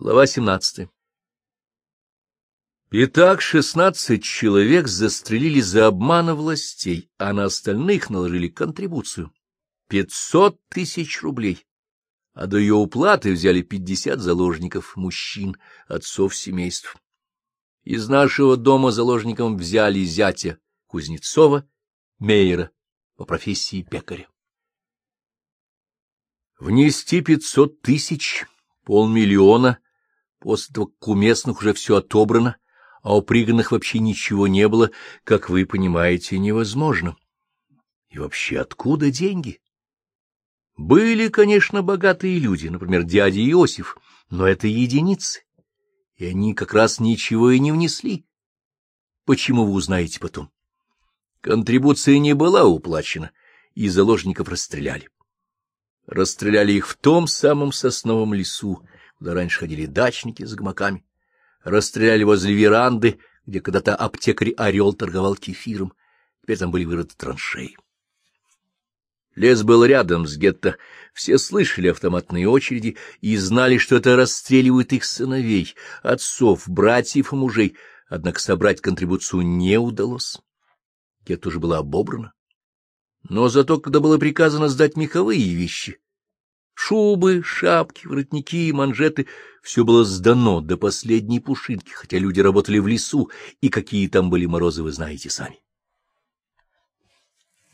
Глава 17 Итак, шестнадцать человек застрелили за обмана властей, а на остальных наложили контрибуцию — пятьсот тысяч рублей. А до ее уплаты взяли пятьдесят заложников, мужчин, отцов семейств. Из нашего дома заложником взяли зятя Кузнецова, Мейера по профессии пекаря. Внести пятьсот тысяч, полмиллиона — После того, как у местных уже все отобрано, а у приганных вообще ничего не было, как вы понимаете, невозможно. И вообще откуда деньги? Были, конечно, богатые люди, например, дядя Иосиф, но это единицы, и они как раз ничего и не внесли. Почему вы узнаете потом? Контрибуция не была уплачена, и заложников расстреляли. Расстреляли их в том самом сосновом лесу, куда раньше ходили дачники с гмаками, расстреляли возле веранды, где когда-то аптекарь Орел торговал кефиром, теперь там были вырыты траншеи. Лес был рядом с гетто, все слышали автоматные очереди и знали, что это расстреливают их сыновей, отцов, братьев и мужей, однако собрать контрибуцию не удалось. Гетто уже было обобрано. Но зато, когда было приказано сдать меховые вещи, Шубы, шапки, воротники, манжеты — все было сдано до последней пушинки, хотя люди работали в лесу, и какие там были морозы, вы знаете сами.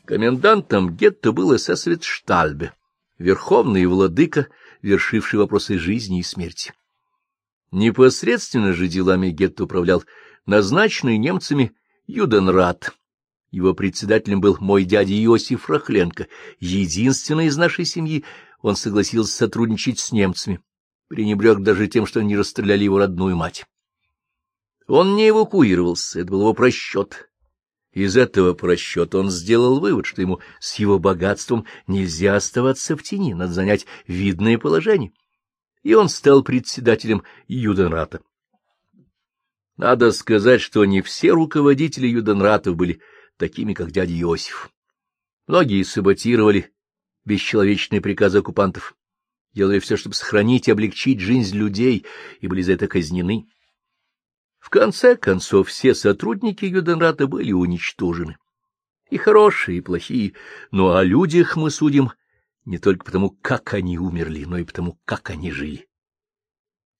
Комендантом гетто был эсэсовец Штальбе, верховный владыка, вершивший вопросы жизни и смерти. Непосредственно же делами гетто управлял назначенный немцами Юденрат. Его председателем был мой дядя Иосиф Рахленко, единственный из нашей семьи, он согласился сотрудничать с немцами, пренебрег даже тем, что они расстреляли его родную мать. Он не эвакуировался, это был его просчет. Из этого просчета он сделал вывод, что ему с его богатством нельзя оставаться в тени, надо занять видное положение. И он стал председателем Юденрата. Надо сказать, что не все руководители Юденратов были такими, как дядя Иосиф. Многие саботировали бесчеловечные приказы оккупантов, делали все, чтобы сохранить и облегчить жизнь людей, и были за это казнены. В конце концов, все сотрудники Юденрата были уничтожены. И хорошие, и плохие, но о людях мы судим не только потому, как они умерли, но и потому, как они жили.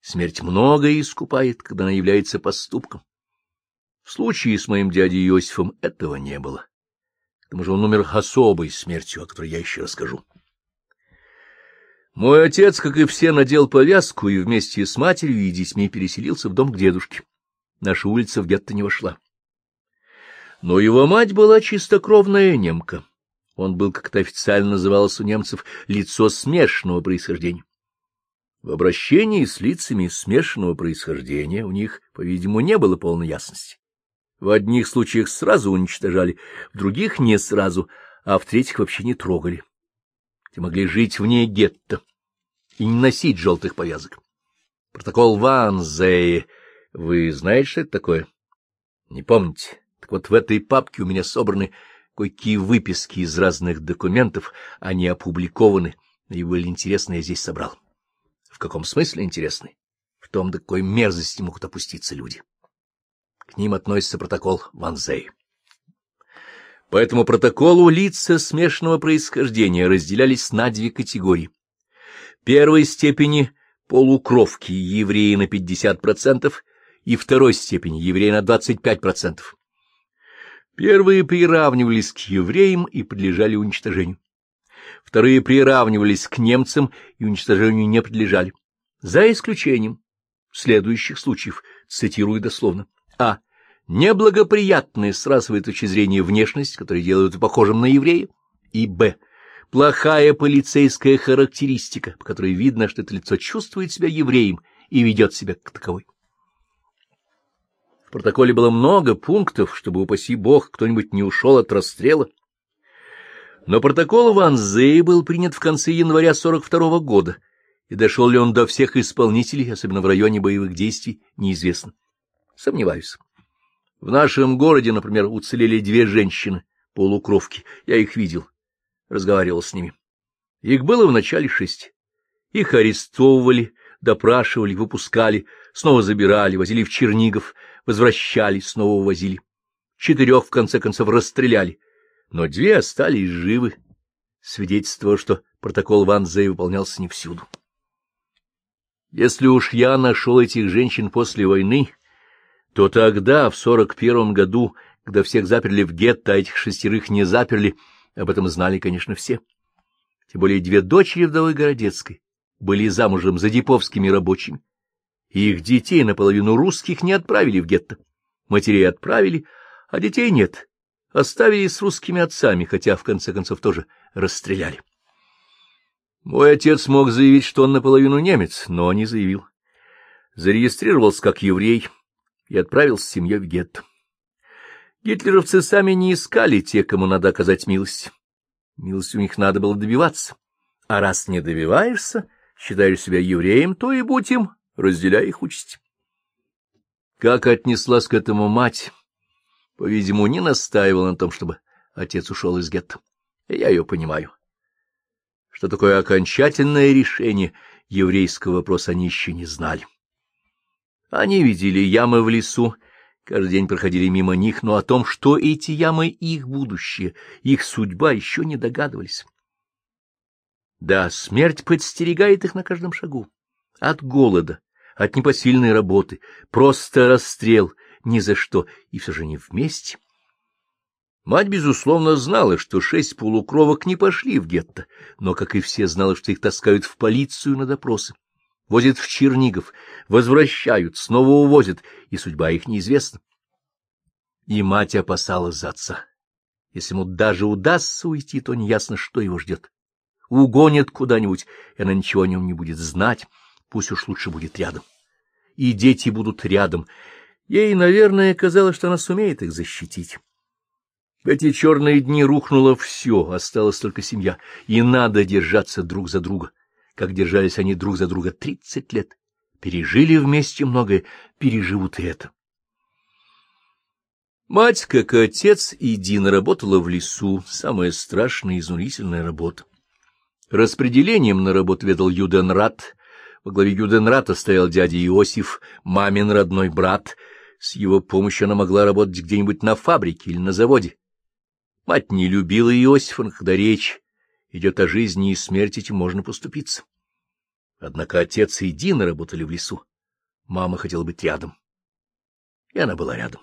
Смерть многое искупает, когда она является поступком. В случае с моим дядей Иосифом этого не было. Тому же он умер особой смертью, о которой я еще расскажу. Мой отец, как и все, надел повязку и вместе с матерью и детьми переселился в дом к дедушке. Наша улица в гетто не вошла. Но его мать была чистокровная немка. Он был, как это официально называлось у немцев, лицо смешанного происхождения. В обращении с лицами смешанного происхождения у них, по-видимому, не было полной ясности. В одних случаях сразу уничтожали, в других не сразу, а в третьих вообще не трогали. Те могли жить вне гетто и не носить желтых повязок. Протокол Ванзее. Вы знаете, что это такое? Не помните? Так вот в этой папке у меня собраны кое-какие выписки из разных документов, они опубликованы, и были интересны, я здесь собрал. В каком смысле интересны? В том, до какой мерзости могут опуститься люди. К ним относится протокол Ванзей. По этому протоколу лица смешанного происхождения разделялись на две категории. Первой степени полукровки евреи на 50% и второй степени евреи на 25%. Первые приравнивались к евреям и подлежали уничтожению. Вторые приравнивались к немцам и уничтожению не подлежали. За исключением следующих случаев, цитирую дословно. А. Неблагоприятная с расовой точки зрения внешность, которая делает похожим на еврея. И Б. Плохая полицейская характеристика, по которой видно, что это лицо чувствует себя евреем и ведет себя как таковой. В протоколе было много пунктов, чтобы, упаси бог, кто-нибудь не ушел от расстрела. Но протокол Ван Зей был принят в конце января 42 -го года, и дошел ли он до всех исполнителей, особенно в районе боевых действий, неизвестно. Сомневаюсь. В нашем городе, например, уцелели две женщины, полукровки. Я их видел, разговаривал с ними. Их было в начале шесть. Их арестовывали, допрашивали, выпускали, снова забирали, возили в Чернигов, возвращали, снова увозили. Четырех, в конце концов, расстреляли, но две остались живы, свидетельство, что протокол Ван Зей выполнялся не всюду. Если уж я нашел этих женщин после войны, то тогда, в сорок первом году, когда всех заперли в гетто, а этих шестерых не заперли, об этом знали, конечно, все. Тем более две дочери вдовы Городецкой были замужем за диповскими рабочими. Их детей наполовину русских не отправили в гетто. Матерей отправили, а детей нет. Оставили с русскими отцами, хотя, в конце концов, тоже расстреляли. Мой отец мог заявить, что он наполовину немец, но не заявил. Зарегистрировался как еврей и отправился с семьей в гетто. Гитлеровцы сами не искали те, кому надо оказать милость. Милость у них надо было добиваться. А раз не добиваешься, считаешь себя евреем, то и будь им, разделяй их участь. Как отнеслась к этому мать? По-видимому, не настаивала на том, чтобы отец ушел из гетто. Я ее понимаю. Что такое окончательное решение еврейского вопроса они еще не знали. Они видели ямы в лесу, каждый день проходили мимо них, но о том, что эти ямы — их будущее, их судьба, еще не догадывались. Да, смерть подстерегает их на каждом шагу. От голода, от непосильной работы, просто расстрел, ни за что, и все же не вместе. Мать, безусловно, знала, что шесть полукровок не пошли в гетто, но, как и все, знала, что их таскают в полицию на допросы. Возят в Чернигов, возвращают, снова увозят, и судьба их неизвестна. И мать опасалась за отца. Если ему даже удастся уйти, то неясно, что его ждет. Угонят куда-нибудь, и она ничего о нем не будет знать, пусть уж лучше будет рядом. И дети будут рядом. Ей, наверное, казалось, что она сумеет их защитить. В эти черные дни рухнуло все, осталась только семья, и надо держаться друг за друга, как держались они друг за друга тридцать лет. Пережили вместе многое, переживут и это. Мать, как и отец, и Дина работала в лесу, самая страшная и изнурительная работа. Распределением на работу ведал Юденрат, во главе Юденрата стоял дядя Иосиф, мамин родной брат. С его помощью она могла работать где-нибудь на фабрике или на заводе. Мать не любила Иосифа, когда речь идет о жизни и смерти, этим можно поступиться. Однако отец и Дина работали в лесу. Мама хотела быть рядом. И она была рядом.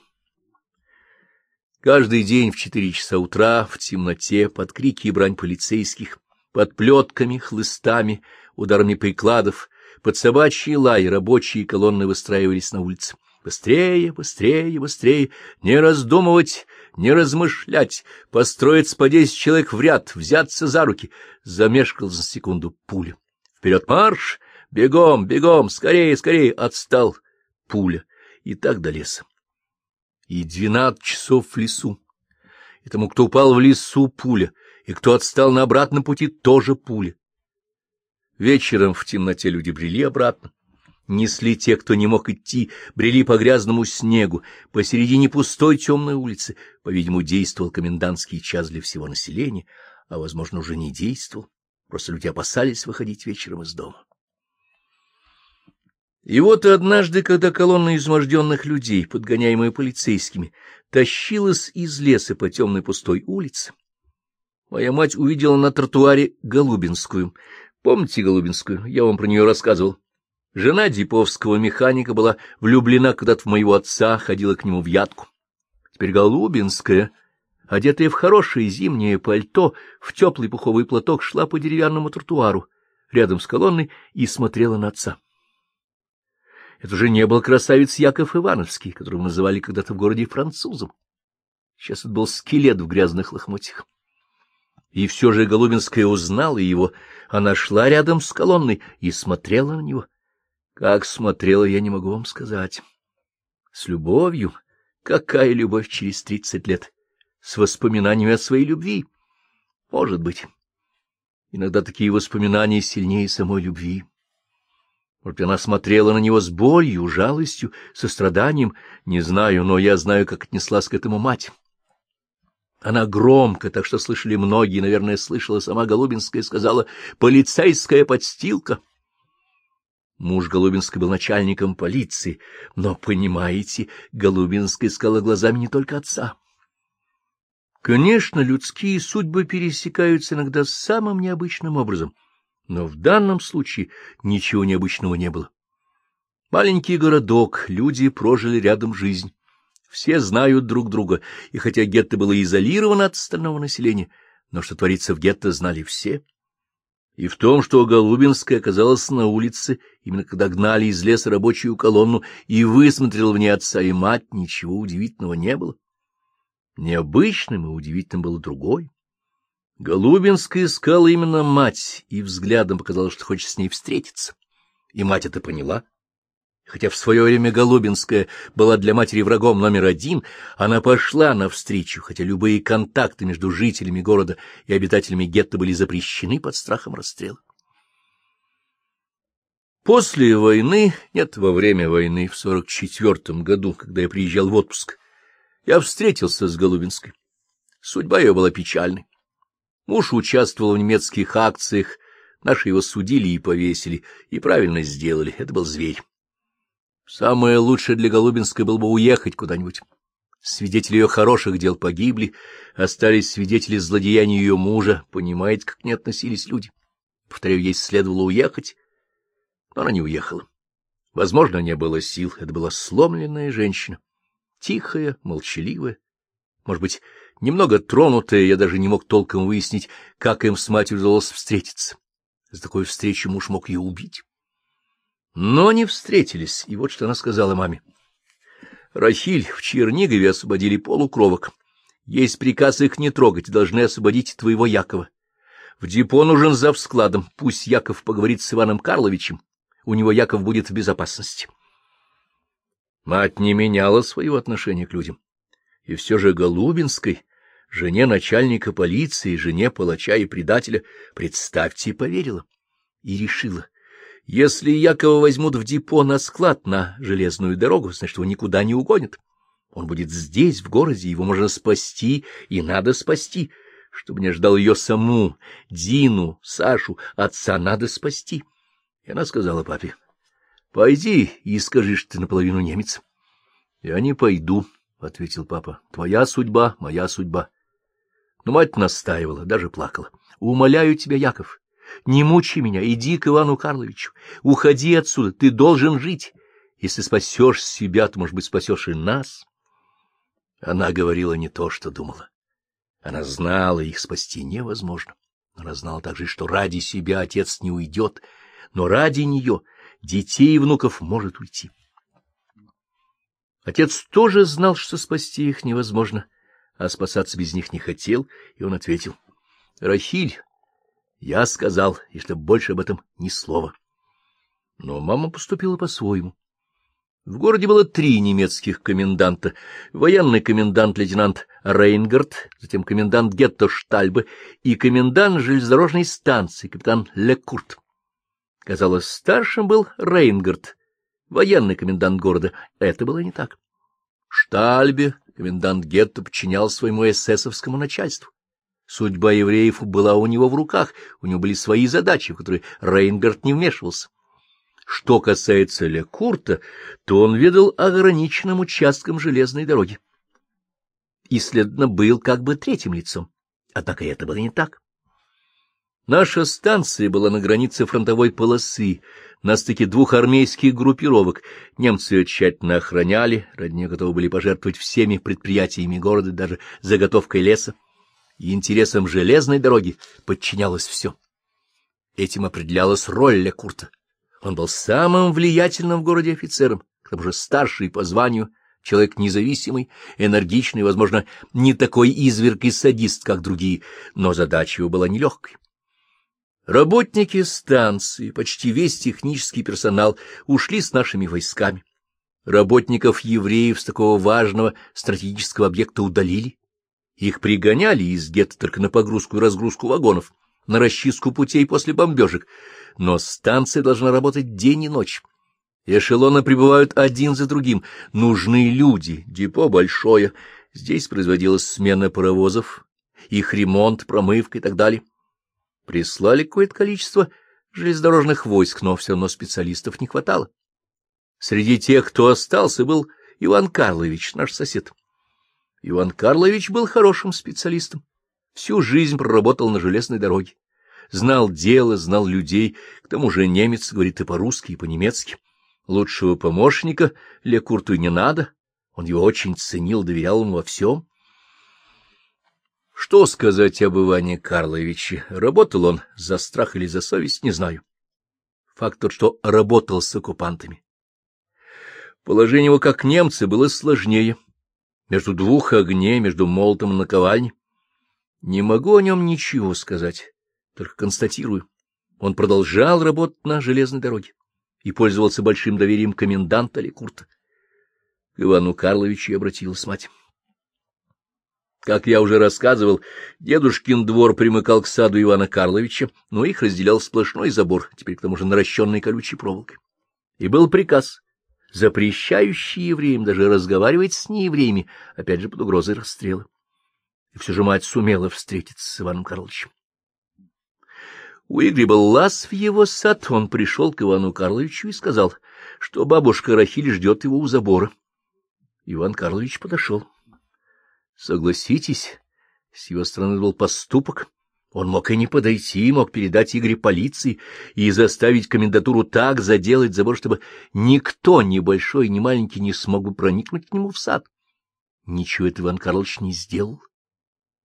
Каждый день в четыре часа утра, в темноте, под крики и брань полицейских, под плетками, хлыстами, ударами прикладов, под собачьи лай рабочие колонны выстраивались на улице. Быстрее, быстрее, быстрее, не раздумывать, не размышлять, построиться по десять человек в ряд, взяться за руки. Замешкал за секунду пуля. Вперед марш! Бегом, бегом, скорее, скорее! Отстал пуля. И так до леса. И двенадцать часов в лесу. И тому, кто упал в лесу, пуля, и кто отстал на обратном пути, тоже пуля. Вечером в темноте люди брели обратно несли те, кто не мог идти, брели по грязному снегу, посередине пустой темной улицы. По-видимому, действовал комендантский час для всего населения, а, возможно, уже не действовал. Просто люди опасались выходить вечером из дома. И вот однажды, когда колонна изможденных людей, подгоняемая полицейскими, тащилась из леса по темной пустой улице, моя мать увидела на тротуаре Голубинскую. Помните Голубинскую? Я вам про нее рассказывал. Жена диповского механика была влюблена когда-то в моего отца, ходила к нему в ядку. Теперь Голубинская, одетая в хорошее зимнее пальто, в теплый пуховый платок, шла по деревянному тротуару рядом с колонной и смотрела на отца. Это уже не был красавец Яков Ивановский, которого называли когда-то в городе французом. Сейчас это был скелет в грязных лохмотьях. И все же Голубинская узнала его. Она шла рядом с колонной и смотрела на него. Как смотрела, я не могу вам сказать. С любовью? Какая любовь через тридцать лет? С воспоминаниями о своей любви? Может быть. Иногда такие воспоминания сильнее самой любви. Вот она смотрела на него с болью, жалостью, состраданием. Не знаю, но я знаю, как отнеслась к этому мать. Она громко, так что слышали многие, наверное, слышала сама Голубинская, сказала «полицейская подстилка». Муж Голубинской был начальником полиции, но, понимаете, Голубинская искала глазами не только отца. Конечно, людские судьбы пересекаются иногда самым необычным образом, но в данном случае ничего необычного не было. Маленький городок, люди прожили рядом жизнь. Все знают друг друга, и хотя гетто было изолировано от остального населения, но что творится в гетто, знали все. И в том, что Голубинская оказалась на улице, именно когда гнали из леса рабочую колонну и высмотрел в ней отца и мать, ничего удивительного не было. Необычным и удивительным было другое. Голубинская искала именно мать, и взглядом показалось, что хочет с ней встретиться. И мать это поняла. Хотя в свое время Голубинская была для матери врагом номер один, она пошла навстречу, хотя любые контакты между жителями города и обитателями гетто были запрещены под страхом расстрела. После войны, нет, во время войны, в сорок четвертом году, когда я приезжал в отпуск, я встретился с Голубинской. Судьба ее была печальной. Муж участвовал в немецких акциях, наши его судили и повесили, и правильно сделали, это был зверь. Самое лучшее для Голубинской было бы уехать куда-нибудь. Свидетели ее хороших дел погибли, остались свидетели злодеяния ее мужа, понимаете, как не относились люди. Повторяю, ей следовало уехать, но она не уехала. Возможно, не было сил, это была сломленная женщина, тихая, молчаливая, может быть, немного тронутая, я даже не мог толком выяснить, как им с матерью удалось встретиться. За такой встречи муж мог ее убить. Но они встретились, и вот что она сказала маме. Рахиль, в Чернигове освободили полукровок. Есть приказ их не трогать, должны освободить твоего Якова. В депо нужен зав складом, пусть Яков поговорит с Иваном Карловичем, у него Яков будет в безопасности. Мать не меняла своего отношения к людям. И все же Голубинской, жене начальника полиции, жене палача и предателя, представьте, поверила и решила, если Якова возьмут в депо на склад на железную дорогу, значит, его никуда не угонят. Он будет здесь, в городе, его можно спасти, и надо спасти. Чтобы не ждал ее саму, Дину, Сашу, отца надо спасти. И она сказала папе, — Пойди и скажи, что ты наполовину немец. — Я не пойду, — ответил папа. — Твоя судьба, моя судьба. Но мать настаивала, даже плакала. — Умоляю тебя, Яков, не мучи меня, иди к Ивану Карловичу, уходи отсюда, ты должен жить. Если спасешь себя, то, может быть, спасешь и нас. Она говорила не то, что думала. Она знала, их спасти невозможно. Она знала также, что ради себя отец не уйдет, но ради нее, детей и внуков, может уйти. Отец тоже знал, что спасти их невозможно, а спасаться без них не хотел, и он ответил. — Рахиль, я сказал, и что больше об этом ни слова. Но мама поступила по-своему. В городе было три немецких коменданта. Военный комендант-лейтенант Рейнгард, затем комендант гетто Штальбе и комендант железнодорожной станции, капитан Лекурт. Казалось, старшим был Рейнгард, военный комендант города. Это было не так. Штальбе, комендант гетто, подчинял своему эсэсовскому начальству. Судьба евреев была у него в руках, у него были свои задачи, в которые Рейнгард не вмешивался. Что касается Лекурта, то он ведал ограниченным участком железной дороги. И, следовательно, был как бы третьим лицом. Однако это было не так. Наша станция была на границе фронтовой полосы, на стыке двух армейских группировок. Немцы ее тщательно охраняли, ради нее готовы были пожертвовать всеми предприятиями города, даже заготовкой леса и интересам железной дороги подчинялось все. Этим определялась роль Лекурта. Он был самым влиятельным в городе офицером, к тому же старший по званию, человек независимый, энергичный, возможно, не такой изверг и садист, как другие, но задача его была нелегкой. Работники станции, почти весь технический персонал ушли с нашими войсками. Работников евреев с такого важного стратегического объекта удалили. Их пригоняли из гетто только на погрузку и разгрузку вагонов, на расчистку путей после бомбежек, но станция должна работать день и ночь. Эшелоны прибывают один за другим, нужны люди, депо большое, здесь производилась смена паровозов, их ремонт, промывка и так далее. Прислали какое-то количество железнодорожных войск, но все равно специалистов не хватало. Среди тех, кто остался, был Иван Карлович, наш сосед. Иван Карлович был хорошим специалистом. Всю жизнь проработал на железной дороге. Знал дело, знал людей, к тому же немец говорит и по-русски, и по-немецки. Лучшего помощника Лекурту не надо, он его очень ценил, доверял ему во всем. Что сказать об Иване Карловиче? Работал он за страх или за совесть, не знаю. Факт тот, что работал с оккупантами. Положение его, как немцы, было сложнее. Между двух огней, между молотом и наковальней. Не могу о нем ничего сказать, только констатирую. Он продолжал работать на железной дороге и пользовался большим доверием коменданта Лекурта. К Ивану Карловичу обратилась мать. Как я уже рассказывал, дедушкин двор примыкал к саду Ивана Карловича, но их разделял сплошной забор, теперь к тому же наращенной колючей проволокой. И был приказ, запрещающий евреям даже разговаривать с неевреями, опять же под угрозой расстрела. И все же мать сумела встретиться с Иваном Карловичем. У Игоря был лаз в его сад, он пришел к Ивану Карловичу и сказал, что бабушка Рахиль ждет его у забора. Иван Карлович подошел. Согласитесь, с его стороны был поступок. Он мог и не подойти, мог передать Игоря полиции и заставить комендатуру так заделать забор, чтобы никто, ни большой, ни маленький, не смог бы проникнуть к нему в сад. Ничего этого Иван Карлович не сделал.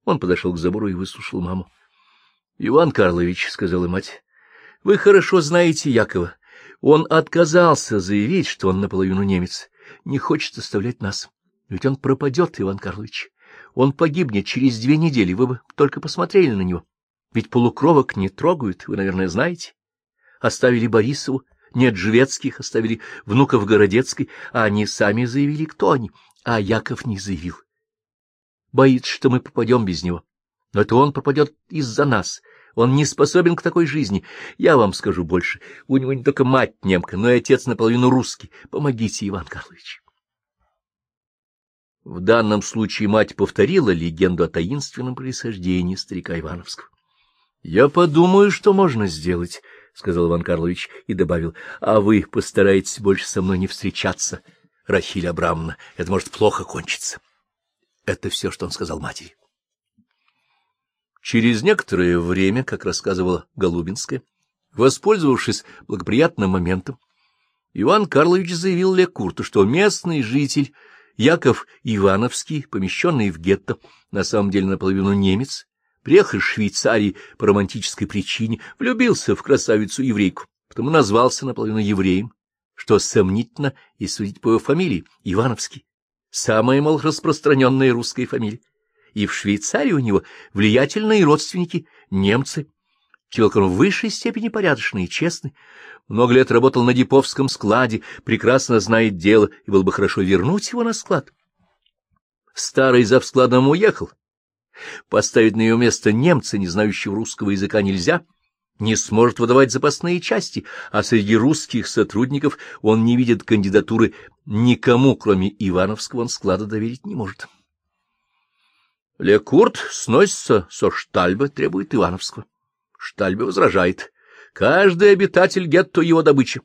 Он подошел к забору и выслушал маму. — Иван Карлович, — сказала мать, — вы хорошо знаете Якова. Он отказался заявить, что он наполовину немец, не хочет оставлять нас. Ведь он пропадет, Иван Карлович. Он погибнет через две недели, вы бы только посмотрели на него. Ведь полукровок не трогают, вы, наверное, знаете. Оставили Борисову, нет Жвецких, оставили внуков Городецкой, а они сами заявили, кто они, а Яков не заявил. Боится, что мы попадем без него. Но это он пропадет из-за нас. Он не способен к такой жизни. Я вам скажу больше. У него не только мать немка, но и отец наполовину русский. Помогите, Иван Карлович. В данном случае мать повторила легенду о таинственном происхождении старика Ивановского. — Я подумаю, что можно сделать, — сказал Иван Карлович и добавил, — а вы постарайтесь больше со мной не встречаться, Рахиль Абрамовна, это может плохо кончиться. Это все, что он сказал матери. Через некоторое время, как рассказывала Голубинская, воспользовавшись благоприятным моментом, Иван Карлович заявил Лекурту, что местный житель Яков Ивановский, помещенный в гетто, на самом деле наполовину немец, приехал из Швейцарии по романтической причине, влюбился в красавицу-еврейку, потому назвался наполовину евреем, что сомнительно, и судить по его фамилии, Ивановский, самая, мол, распространенная русская фамилия. И в Швейцарии у него влиятельные родственники, немцы, Человек в высшей степени порядочный и честный, много лет работал на Диповском складе, прекрасно знает дело, и было бы хорошо вернуть его на склад. Старый за складом уехал. Поставить на ее место немца, не знающего русского языка, нельзя, не сможет выдавать запасные части, а среди русских сотрудников он не видит кандидатуры никому, кроме Ивановского, он склада доверить не может. Лекурт сносится со штальба, требует Ивановского. Штальбе возражает. Каждый обитатель гетто — его добыча.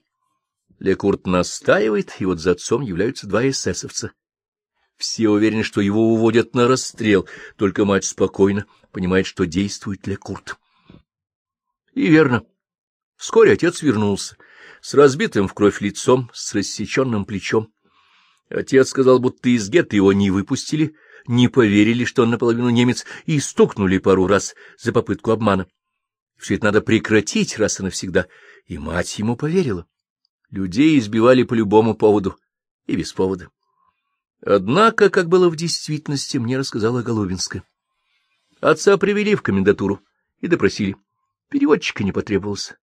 Лекурт настаивает, и вот за отцом являются два эсэсовца. Все уверены, что его уводят на расстрел, только мать спокойно понимает, что действует Лекурт. И верно. Вскоре отец вернулся, с разбитым в кровь лицом, с рассеченным плечом. Отец сказал, будто из гетто его не выпустили, не поверили, что он наполовину немец, и стукнули пару раз за попытку обмана. Все это надо прекратить раз и навсегда. И мать ему поверила. Людей избивали по любому поводу и без повода. Однако, как было в действительности, мне рассказала Голубинская. Отца привели в комендатуру и допросили. Переводчика не потребовался.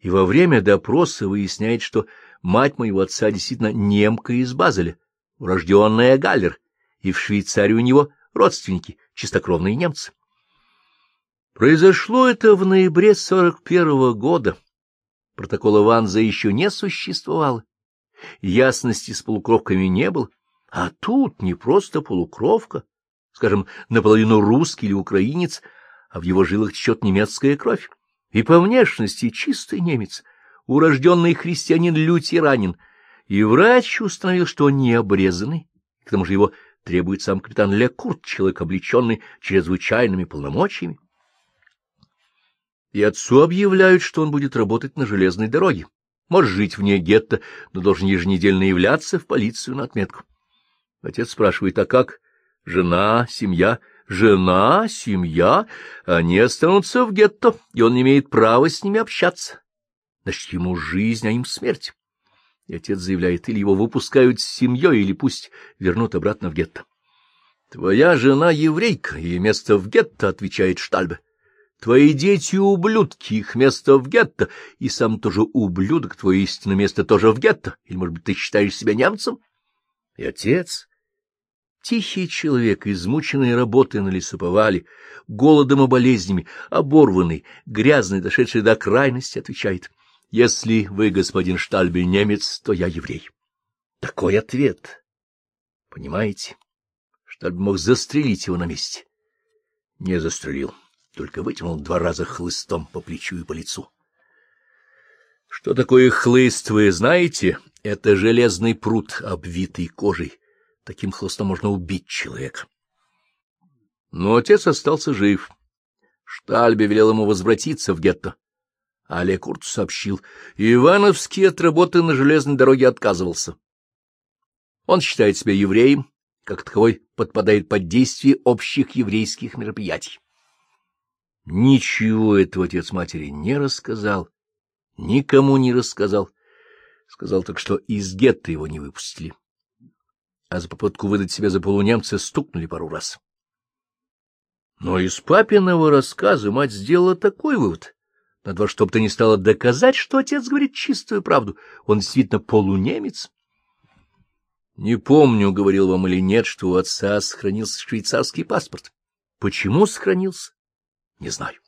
И во время допроса выясняет, что мать моего отца действительно немка из Базеля, урожденная Галлер, и в Швейцарии у него родственники, чистокровные немцы. Произошло это в ноябре 41-го года. Протокола Ванза еще не существовало. Ясности с полукровками не было. А тут не просто полукровка, скажем, наполовину русский или украинец, а в его жилах течет немецкая кровь. и по внешности чистый немец, урожденный христианин-лютеранин, и врач установил, что он не обрезанный, к тому же его требует сам капитан Лекурт, человек, облеченный чрезвычайными полномочиями. И отцу объявляют, что он будет работать на железной дороге, может жить вне гетто, но должен еженедельно являться в полицию на отметку. Отец спрашивает, а как? Жена, семья? Жена, семья? Они останутся в гетто, и он не имеет права с ними общаться. Значит, ему жизнь, а им смерть. И отец заявляет, или его выпускают с семьей, или пусть вернут обратно в гетто. — Твоя жена еврейка, и место в гетто, — отвечает Штальбе. — Твои дети — ублюдки, их место в гетто, и сам тоже ублюдок, твое истинное место тоже в гетто. Или, может быть, ты считаешь себя немцем? И отец Тихий человек, измученный работой на лесоповале, голодом и болезнями, оборванный, грязный, дошедший до крайности, отвечает, «Если вы, господин Штальбель, немец, то я еврей». Такой ответ. Понимаете? Штальбель мог застрелить его на месте. Не застрелил, только вытянул два раза хлыстом по плечу и по лицу. Что такое хлыст, вы знаете? Это железный пруд, обвитый кожей Таким хлыстом можно убить человека. Но отец остался жив. Штальбе велел ему возвратиться в гетто. А Лекурт сообщил, Ивановский от работы на железной дороге отказывался. Он считает себя евреем, как таковой подпадает под действие общих еврейских мероприятий. Ничего этого отец матери не рассказал, никому не рассказал. Сказал так, что из гетто его не выпустили а за попытку выдать себя за полунемца стукнули пару раз. Но из папиного рассказа мать сделала такой вывод. Надо во что бы то ни стало доказать, что отец говорит чистую правду. Он действительно полунемец. Не помню, говорил вам или нет, что у отца сохранился швейцарский паспорт. Почему сохранился? Не знаю.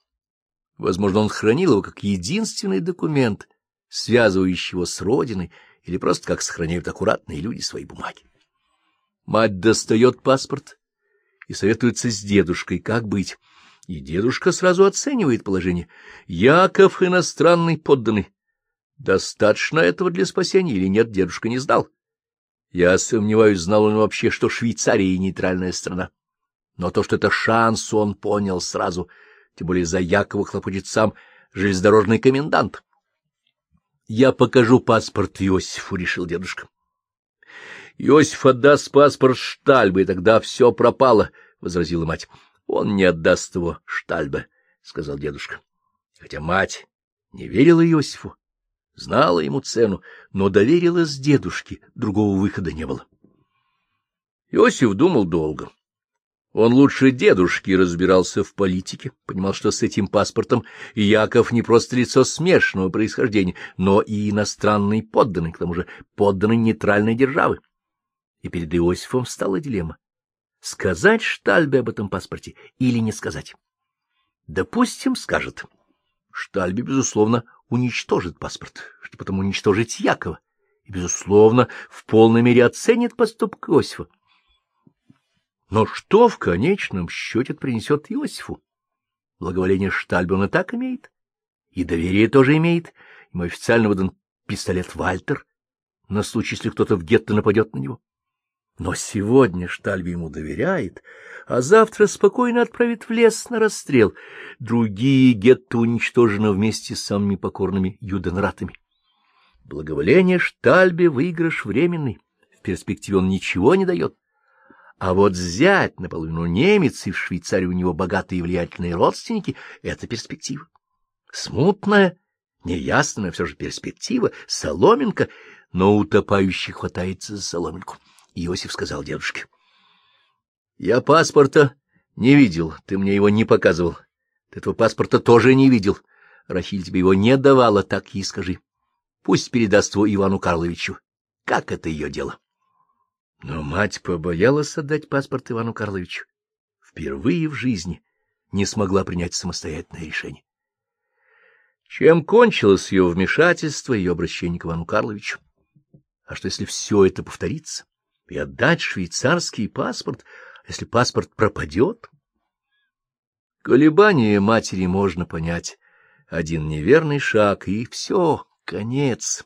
Возможно, он хранил его как единственный документ, связывающий его с родиной, или просто как сохраняют аккуратные люди свои бумаги. Мать достает паспорт и советуется с дедушкой, как быть. И дедушка сразу оценивает положение. Яков иностранный подданный. Достаточно этого для спасения или нет, дедушка не знал. Я сомневаюсь, знал он вообще, что Швейцария — нейтральная страна. Но то, что это шанс, он понял сразу. Тем более за Якова хлопочет сам железнодорожный комендант. — Я покажу паспорт Иосифу, — решил дедушка. Иосиф отдаст паспорт Штальбе, и тогда все пропало, — возразила мать. — Он не отдаст его Штальбе, — сказал дедушка. Хотя мать не верила Иосифу, знала ему цену, но доверилась дедушке, другого выхода не было. Иосиф думал долго. Он лучше дедушки разбирался в политике, понимал, что с этим паспортом Яков не просто лицо смешанного происхождения, но и иностранный подданный, к тому же подданный нейтральной державы и перед Иосифом стала дилемма — сказать Штальбе об этом паспорте или не сказать. Допустим, скажет. Штальбе, безусловно, уничтожит паспорт, чтобы потом уничтожить Якова, и, безусловно, в полной мере оценит поступок Иосифа. Но что в конечном счете принесет Иосифу? Благоволение Штальбе он и так имеет, и доверие тоже имеет. Ему официально выдан пистолет Вальтер на случай, если кто-то в гетто нападет на него. Но сегодня Штальби ему доверяет, а завтра спокойно отправит в лес на расстрел. Другие гетто уничтожены вместе с самыми покорными юденратами. Благоволение Штальбе выигрыш временный, в перспективе он ничего не дает. А вот взять наполовину немец, и в Швейцарии у него богатые и влиятельные родственники — это перспектива. Смутная, неясная все же перспектива, соломинка, но утопающий хватается за соломинку. Иосиф сказал дедушке. — Я паспорта не видел, ты мне его не показывал. Ты этого паспорта тоже не видел. Рахиль тебе его не давала, так и скажи. Пусть передаст его Ивану Карловичу. Как это ее дело? Но мать побоялась отдать паспорт Ивану Карловичу. Впервые в жизни не смогла принять самостоятельное решение. Чем кончилось ее вмешательство, ее обращение к Ивану Карловичу? А что, если все это повторится? И отдать швейцарский паспорт, если паспорт пропадет? Колебания матери можно понять. Один неверный шаг, и все, конец.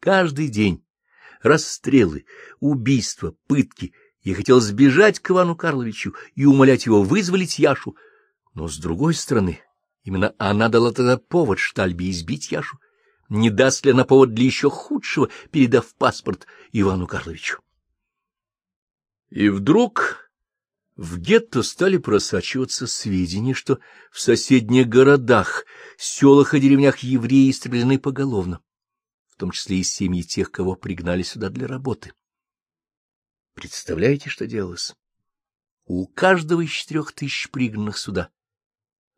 Каждый день расстрелы, убийства, пытки. Я хотел сбежать к Ивану Карловичу и умолять его вызволить Яшу. Но, с другой стороны, именно она дала тогда повод Штальбе избить Яшу. Не даст ли она повод для еще худшего, передав паспорт Ивану Карловичу? И вдруг в гетто стали просачиваться сведения, что в соседних городах, селах и деревнях евреи истреблены поголовно, в том числе и семьи тех, кого пригнали сюда для работы. Представляете, что делалось? У каждого из четырех тысяч пригнанных сюда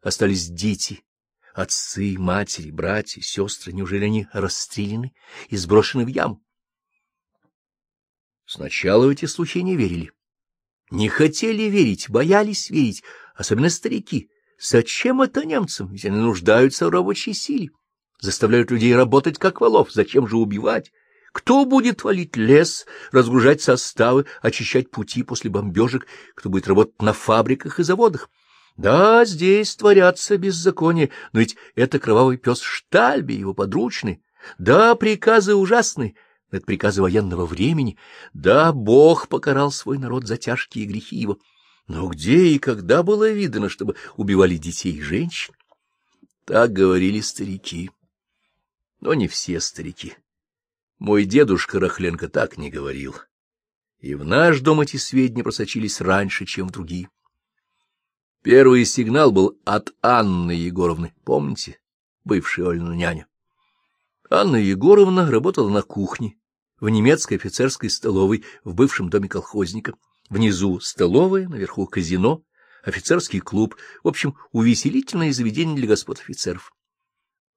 остались дети, отцы, матери, братья, сестры. Неужели они расстреляны и сброшены в яму? Сначала в эти слухи не верили. Не хотели верить, боялись верить, особенно старики. Зачем это немцам? Ведь они нуждаются в рабочей силе. Заставляют людей работать, как волов. Зачем же убивать? Кто будет валить лес, разгружать составы, очищать пути после бомбежек? Кто будет работать на фабриках и заводах? Да, здесь творятся беззакония, но ведь это кровавый пес Штальби, его подручный. Да, приказы ужасные, это приказы военного времени. Да, Бог покарал свой народ за тяжкие грехи его. Но где и когда было видно, чтобы убивали детей и женщин? Так говорили старики. Но не все старики. Мой дедушка Рахленко так не говорил. И в наш дом эти сведения просочились раньше, чем в другие. Первый сигнал был от Анны Егоровны, помните, бывшая Ольна няня. Анна Егоровна работала на кухне, в немецкой офицерской столовой в бывшем доме колхозника. Внизу столовая, наверху казино, офицерский клуб, в общем, увеселительное заведение для господ офицеров.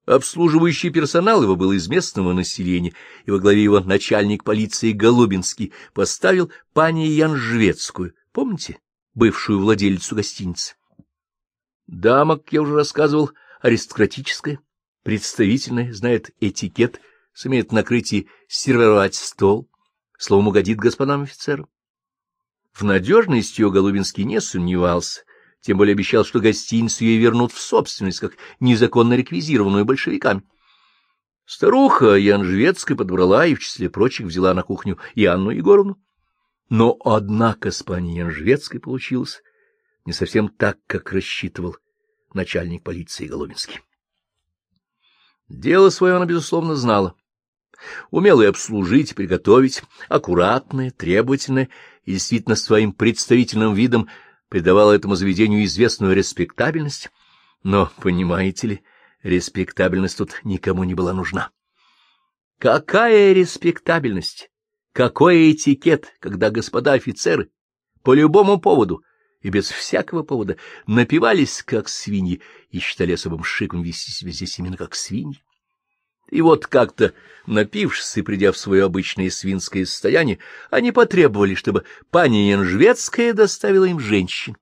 Обслуживающий персонал его был из местного населения, и во главе его начальник полиции Голубинский поставил пани Янжвецкую, помните, бывшую владелицу гостиницы. Дама, как я уже рассказывал, аристократическая, представительная, знает этикет, сумеет накрыть и сервировать стол, словом, угодит господам офицерам. В надежности ее Голубинский не сомневался, тем более обещал, что гостиницу ей вернут в собственность, как незаконно реквизированную большевиками. Старуха Янжвецкая подобрала и, в числе прочих, взяла на кухню и Анну Егоровну. Но, однако, с пани Янжвецкой получилось не совсем так, как рассчитывал начальник полиции Голубинский. Дело свое она, безусловно, знала. Умела и обслужить, приготовить, аккуратная, требовательная и действительно своим представительным видом придавала этому заведению известную респектабельность. Но, понимаете ли, респектабельность тут никому не была нужна. Какая респектабельность? Какой этикет, когда господа офицеры по любому поводу и без всякого повода напивались, как свиньи, и считали особым шиком вести себя здесь именно как свиньи. И вот как-то, напившись и придя в свое обычное свинское состояние, они потребовали, чтобы пани Янжвецкая доставила им женщин.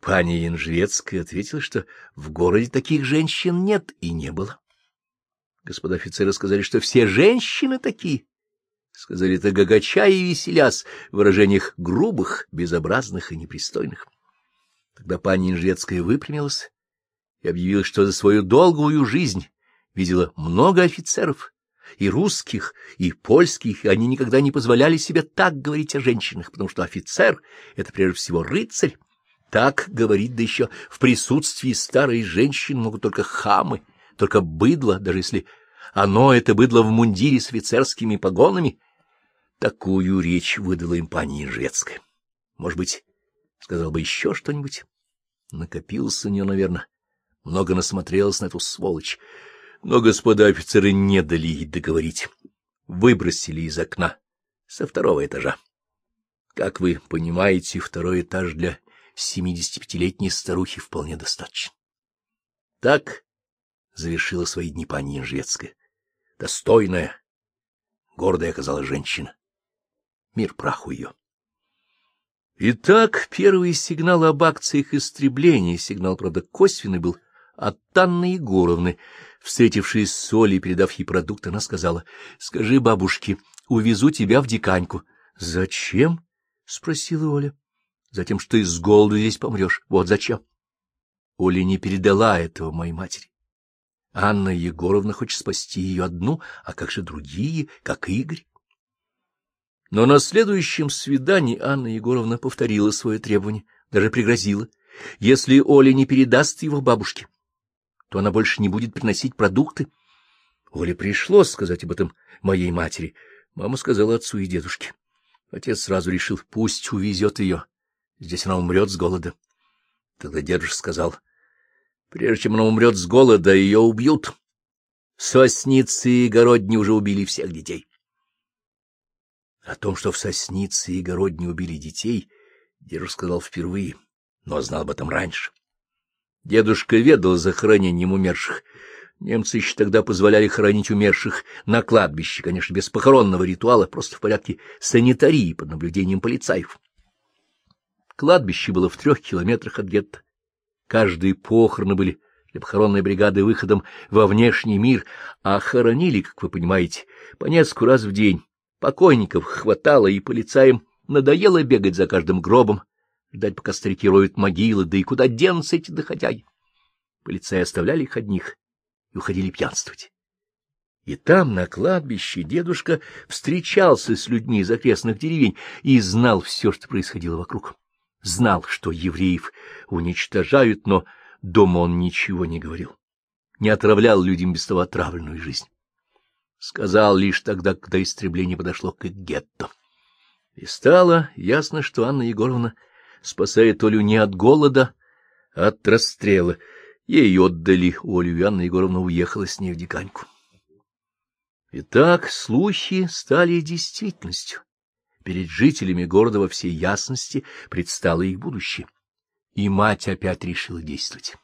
Пани Янжвецкая ответила, что в городе таких женщин нет и не было. Господа офицеры сказали, что все женщины такие. Сказали это гагача и веселяс в выражениях грубых, безобразных и непристойных. Тогда пани Янжвецкая выпрямилась и объявила, что за свою долгую жизнь видела много офицеров, и русских, и польских, и они никогда не позволяли себе так говорить о женщинах, потому что офицер — это прежде всего рыцарь. Так говорить, да еще в присутствии старой женщины могут только хамы, только быдло, даже если оно — это быдло в мундире с офицерскими погонами. Такую речь выдала им пани Ижецкая. Может быть, сказал бы еще что-нибудь. Накопился у нее, наверное. Много насмотрелась на эту сволочь но господа офицеры не дали ей договорить. Выбросили из окна со второго этажа. Как вы понимаете, второй этаж для семидесятипятилетней старухи вполне достаточно. Так завершила свои дни пани Янжвецкая. Достойная, гордая оказалась женщина. Мир праху ее. Итак, первый сигнал об акциях истребления, сигнал, правда, косвенный был от Анны Егоровны, Встретившись с Олей передав ей продукт, она сказала, — Скажи бабушке, увезу тебя в диканьку. — Зачем? — спросила Оля. — Затем, что с голоду здесь помрешь. Вот зачем. Оля не передала этого моей матери. Анна Егоровна хочет спасти ее одну, а как же другие, как Игорь? Но на следующем свидании Анна Егоровна повторила свое требование, даже пригрозила. Если Оля не передаст его бабушке, то она больше не будет приносить продукты. Оле пришлось сказать об этом моей матери. Мама сказала отцу и дедушке. Отец сразу решил, пусть увезет ее. Здесь она умрет с голода. Тогда дедушка сказал, прежде чем она умрет с голода, ее убьют. Сосницы и Городни уже убили всех детей. О том, что в Соснице и Городни убили детей, дедушка сказал впервые, но знал об этом раньше. Дедушка ведал захоронением умерших. Немцы еще тогда позволяли хоронить умерших на кладбище, конечно, без похоронного ритуала, просто в порядке санитарии под наблюдением полицаев. Кладбище было в трех километрах от гетто. Каждые похороны были для похоронной бригады выходом во внешний мир, а хоронили, как вы понимаете, по несколько раз в день. Покойников хватало, и полицаям надоело бегать за каждым гробом, ждать, пока старики роют могилы, да и куда денутся эти доходяги. Полицаи оставляли их одних и уходили пьянствовать. И там, на кладбище, дедушка встречался с людьми из окрестных деревень и знал все, что происходило вокруг. Знал, что евреев уничтожают, но дома он ничего не говорил, не отравлял людям без того отравленную жизнь. Сказал лишь тогда, когда истребление подошло к гетто. И стало ясно, что Анна Егоровна спасает Олю не от голода, а от расстрела. Ей отдали Олю, и Анна Егоровна уехала с ней в Диканьку. Итак, слухи стали действительностью. Перед жителями города во всей ясности предстало их будущее. И мать опять решила действовать.